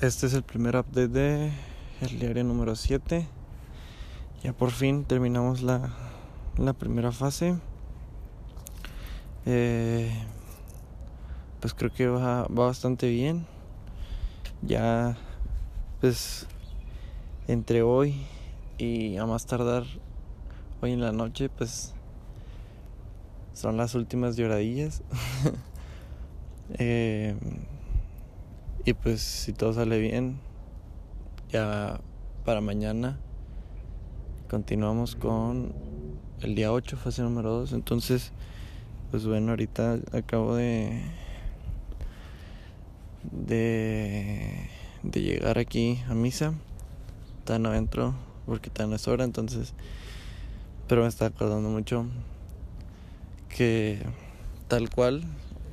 Este es el primer update de el diario número 7. Ya por fin terminamos la, la primera fase. Eh, pues creo que va, va bastante bien. Ya, pues, entre hoy y a más tardar hoy en la noche, pues, son las últimas lloradillas. eh, y pues si todo sale bien, ya para mañana continuamos con el día 8, fase número 2. Entonces, pues bueno, ahorita acabo de de, de llegar aquí a misa. Tan adentro porque tan es hora, entonces pero me está acordando mucho que tal cual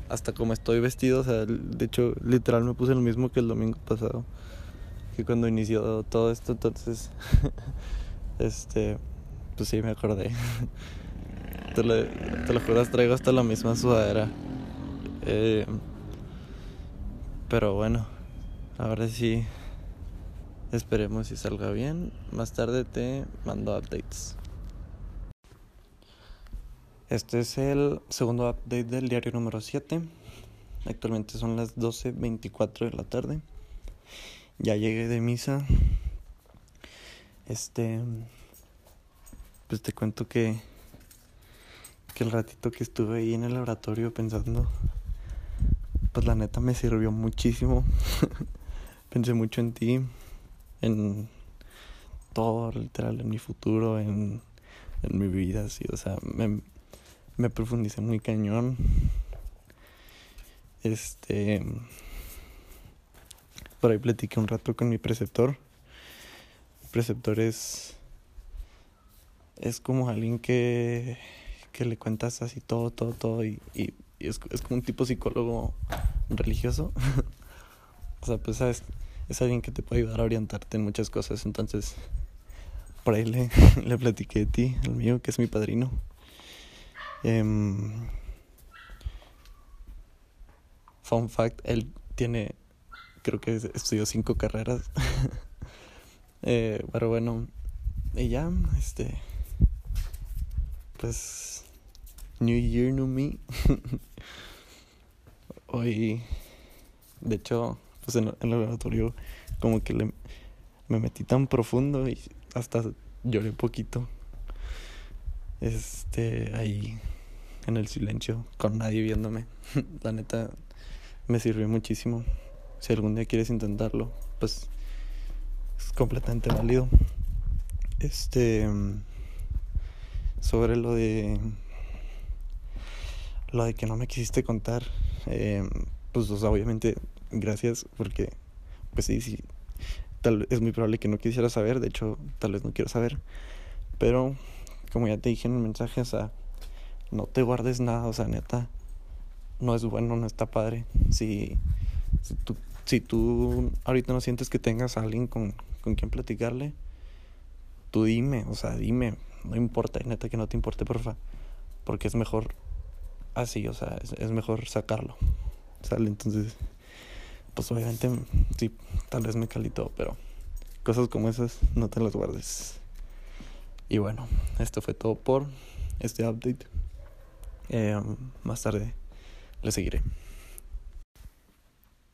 hasta como estoy vestido, o sea, de hecho, literal me puse lo mismo que el domingo pasado, que cuando inició todo esto, entonces, este, pues sí, me acordé. te, lo, te lo juro, traigo hasta la misma sudadera. Eh, pero bueno, ahora sí, esperemos si salga bien. Más tarde te mando updates. Este es el segundo update del diario número 7. Actualmente son las 12.24 de la tarde. Ya llegué de misa. Este. Pues te cuento que. Que el ratito que estuve ahí en el laboratorio pensando. Pues la neta me sirvió muchísimo. Pensé mucho en ti. En todo, literal, en mi futuro, en, en mi vida, sí. O sea, me me profundicé muy cañón. Este. Por ahí platiqué un rato con mi preceptor. Mi preceptor es. Es como alguien que. que le cuentas así todo, todo, todo. Y, y, es, es, como un tipo psicólogo religioso. o sea, pues sabes. Es alguien que te puede ayudar a orientarte en muchas cosas. Entonces. Por ahí le, le platiqué de ti, el mío, que es mi padrino. Um, fun fact, él tiene, creo que estudió cinco carreras. eh, pero bueno, ya, este, pues, New Year, New Me. Hoy, de hecho, pues en, el laboratorio, como que le, me metí tan profundo y hasta lloré poquito. Este, ahí en el silencio, con nadie viéndome. La neta me sirvió muchísimo. Si algún día quieres intentarlo, pues es completamente válido. Este sobre lo de lo de que no me quisiste contar, eh, pues obviamente gracias porque pues sí, sí, tal es muy probable que no quisiera saber, de hecho tal vez no quiero saber, pero como ya te dije en el mensaje, o sea, no te guardes nada, o sea, neta, no es bueno, no está padre. Si, si, tú, si tú ahorita no sientes que tengas a alguien con, con quien platicarle, tú dime, o sea, dime, no importa, neta que no te importe, porfa, porque es mejor así, o sea, es, mejor sacarlo, ¿sale? Entonces, pues obviamente, sí, tal vez me calito, pero cosas como esas no te las guardes. Y bueno, esto fue todo por este update. Eh, más tarde le seguiré.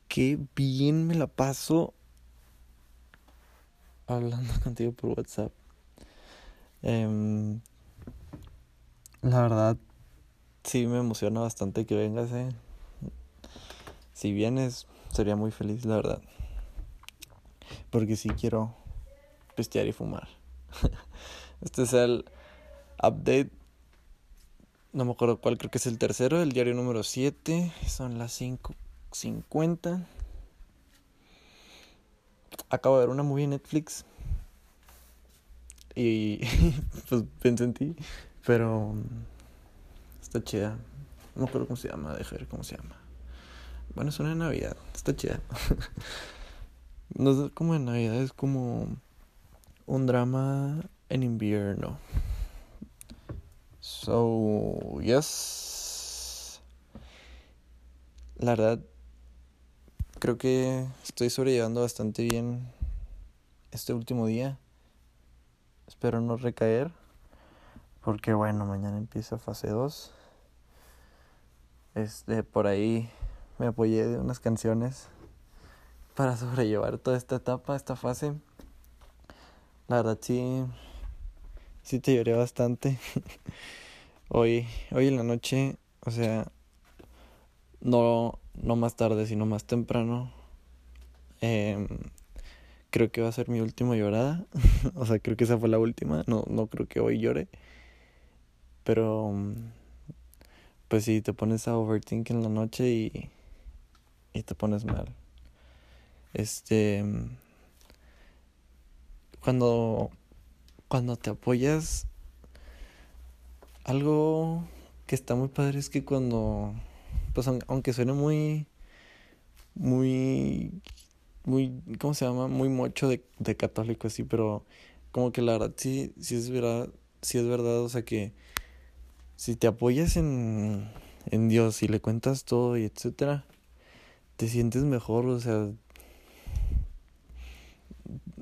Qué bien me la paso hablando contigo por WhatsApp. Eh, la verdad, sí me emociona bastante que vengas. Eh. Si vienes, sería muy feliz, la verdad. Porque sí quiero pistear y fumar. este es el update no me acuerdo cuál, creo que es el tercero, el diario número 7. Son las 5.50. Acabo de ver una movie en Netflix. Y pues pensé en ti. Pero está chida. No me acuerdo cómo se llama, deja ver cómo se llama. Bueno, es una de Navidad, está chida. no es como de Navidad, es como un drama en invierno. So, yes. La verdad, creo que estoy sobrellevando bastante bien este último día. Espero no recaer. Porque bueno, mañana empieza fase 2. Este, por ahí me apoyé de unas canciones para sobrellevar toda esta etapa, esta fase. La verdad sí, sí te lloré bastante. hoy, hoy en la noche, o sea, no, no más tarde, sino más temprano. Eh, creo que va a ser mi última llorada. o sea, creo que esa fue la última. No, no creo que hoy llore. Pero, pues sí, te pones a overthink en la noche y, y te pones mal. Este, cuando, cuando te apoyas, algo que está muy padre es que cuando pues aunque suene muy, muy, muy, ¿cómo se llama? Muy mucho de, de católico así, pero como que la verdad sí, sí es verdad, sí es verdad, o sea que si te apoyas en, en Dios y le cuentas todo y etcétera, te sientes mejor, o sea,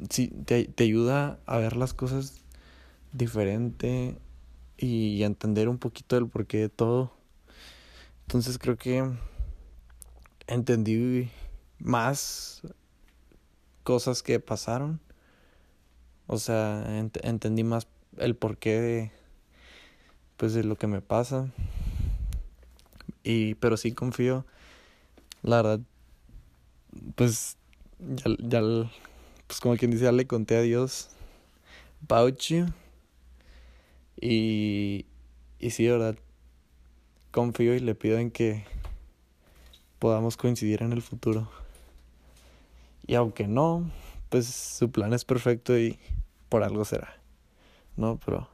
sí, te, te ayuda a ver las cosas diferente y a entender un poquito el porqué de todo. Entonces creo que entendí más cosas que pasaron. O sea, entendí más el porqué de pues de lo que me pasa. Y pero sí confío la verdad pues ya, ya pues como quien dice, ya le conté a Dios about. Y y sí, verdad confío y le pido en que podamos coincidir en el futuro. Y aunque no, pues su plan es perfecto y por algo será. No, pero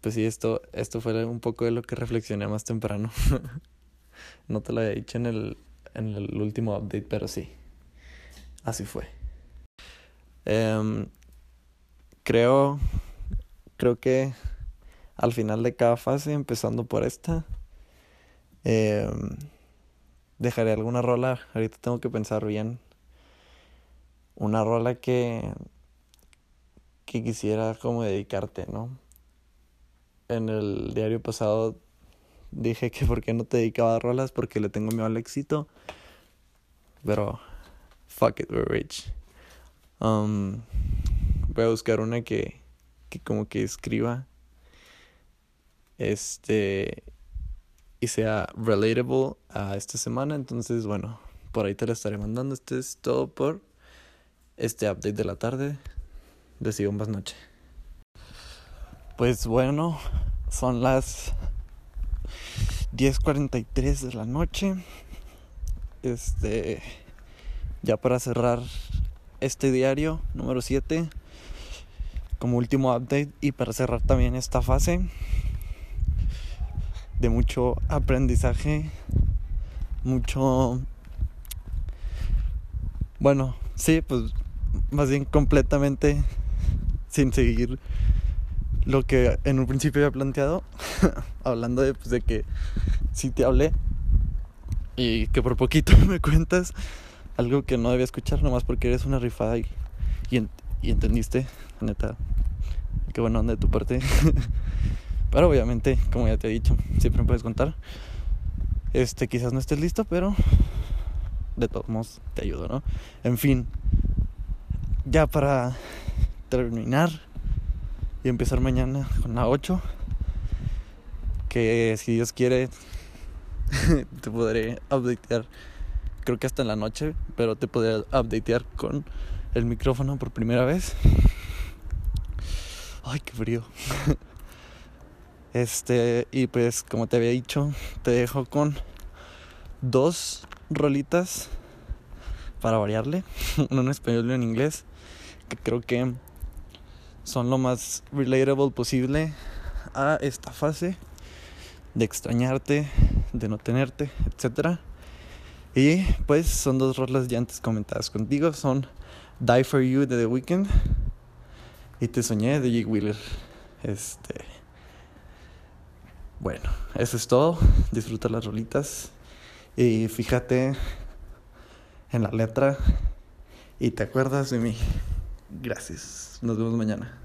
pues sí, esto, esto fue un poco de lo que reflexioné más temprano. no te lo había dicho en el, en el último update, pero sí. Así fue. Em, creo, creo que al final de cada fase, empezando por esta. Em, dejaré alguna rola, ahorita tengo que pensar bien. Una rola que, que quisiera como dedicarte, ¿no? En el diario pasado dije que por qué no te dedicaba a rolas porque le tengo miedo al éxito. Pero, fuck it, we're rich. Voy a buscar una que, que como que escriba este y sea relatable a esta semana. Entonces, bueno, por ahí te la estaré mandando. Este es todo por este update de la tarde de más Noche. Pues bueno, son las 10:43 de la noche. Este ya para cerrar este diario número 7 como último update y para cerrar también esta fase de mucho aprendizaje, mucho... Bueno, sí, pues más bien completamente sin seguir lo que en un principio había planteado, hablando de, pues, de que sí te hablé y que por poquito me cuentas algo que no debía escuchar nomás porque eres una rifada y, y, entendiste, neta, qué bueno de tu parte. Pero obviamente, como ya te he dicho, siempre me puedes contar. Este, quizás no estés listo, pero de todos modos te ayudo, ¿no? En fin, ya para terminar y empezar mañana con la 8, que si Dios quiere, te podré updatear, creo que hasta en la noche, pero te podré updatear con el micrófono por primera vez. Ay, qué frío. Este, y pues como te había dicho, te dejo con dos rolitas para variarle, uno en español y uno en inglés, que creo que son lo más relatable posible a esta fase de extrañarte, de no tenerte, etc. Y pues son dos rolas ya antes comentadas contigo, son Die For You de The Weeknd y Te Soñé de Jake Wheeler. Este bueno, eso es todo. Disfruta las rolitas. Y fíjate en la letra y te acuerdas de mí. Gracias. Nos vemos mañana.